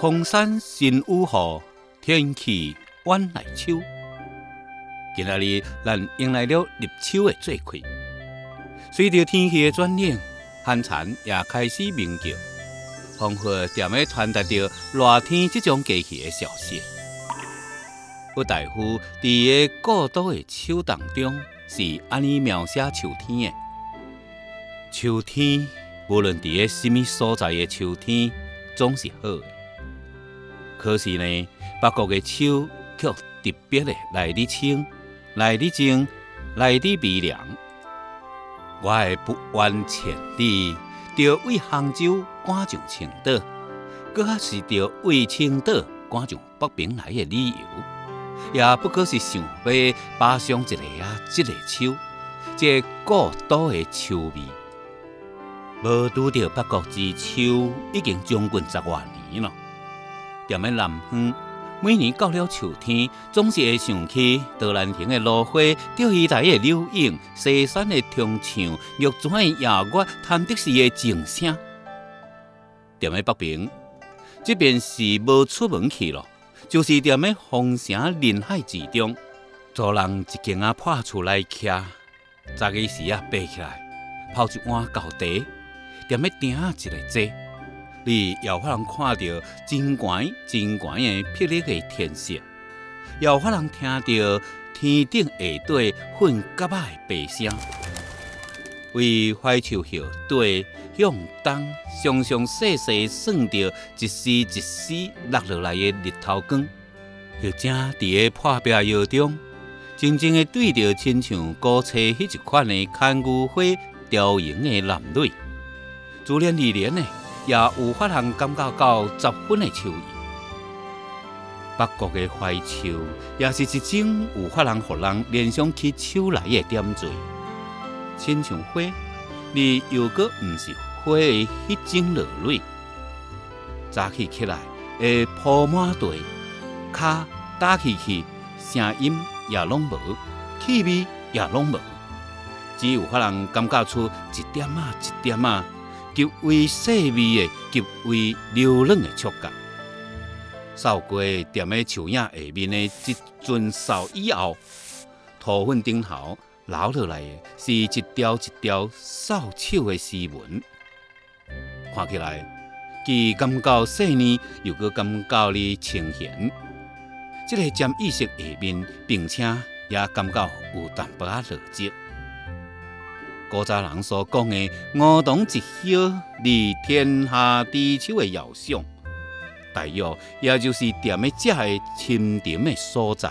空山新雨后，天气晚来秋。今仔日咱迎来了入秋的最快，随着天气的转冷，寒蝉也开始鸣叫，仿佛踮咧传达着热天即种节气的消息。吴大夫伫个故都的秋当中，是安尼描写秋天的：秋天，无论伫个什么所在的秋天，总是好的。可是呢，北国的秋却特别的来得清、来得静、来得微凉。我的不完千里，着为杭州赶上青岛，搁还是着为青岛赶上北平来的理由，也不过是想要爬上一个啊，一个秋，这故都的秋味。无拄着北国之秋，已经将近十外年了。踮咧南方，每年到了秋天，总是会想起桃兰亭的芦花、钓鱼台的柳影、西山的铜墙、玉泉的夜月、潭柘寺的静声。踮咧北平，即便是无出门去咯，就是踮咧风城人海之中，做人一间啊破厝来徛，早起时啊爬起来，泡一碗高茶，踮咧顶啊一个坐。你有法通看到真悬真悬的霹雳的天色，有法通听到天顶下底混夹仔的白声。为槐树叶底向东，常常细细算着一丝一丝落落来的日头光，又正伫个破壁窑中，静静的对着亲像古册迄一款的看牛花雕营的男女，自然而然的。也有法通感觉到十分的秋意。北国的槐树，也是一种有法通互人联想起秋来的点缀，亲像花，你又搁毋是花的迄种落蕊。早起起来会铺满地，脚打起去，声音也拢无，气味也拢无，只有法通感觉出一点啊一点啊。极为细微的、极为柔软的触觉，扫过踮咧树影下面的一尊扫以后，土粉顶头留落来的是一条一条扫帚的丝纹，看起来既感觉细腻，又搁感觉哩清闲。这个占意识下面，并且也感觉有淡薄仔落寂。古早人所讲的“梧桐一叶立天下知秋”的遥想，大约也就是踮咧这个深沉的所在。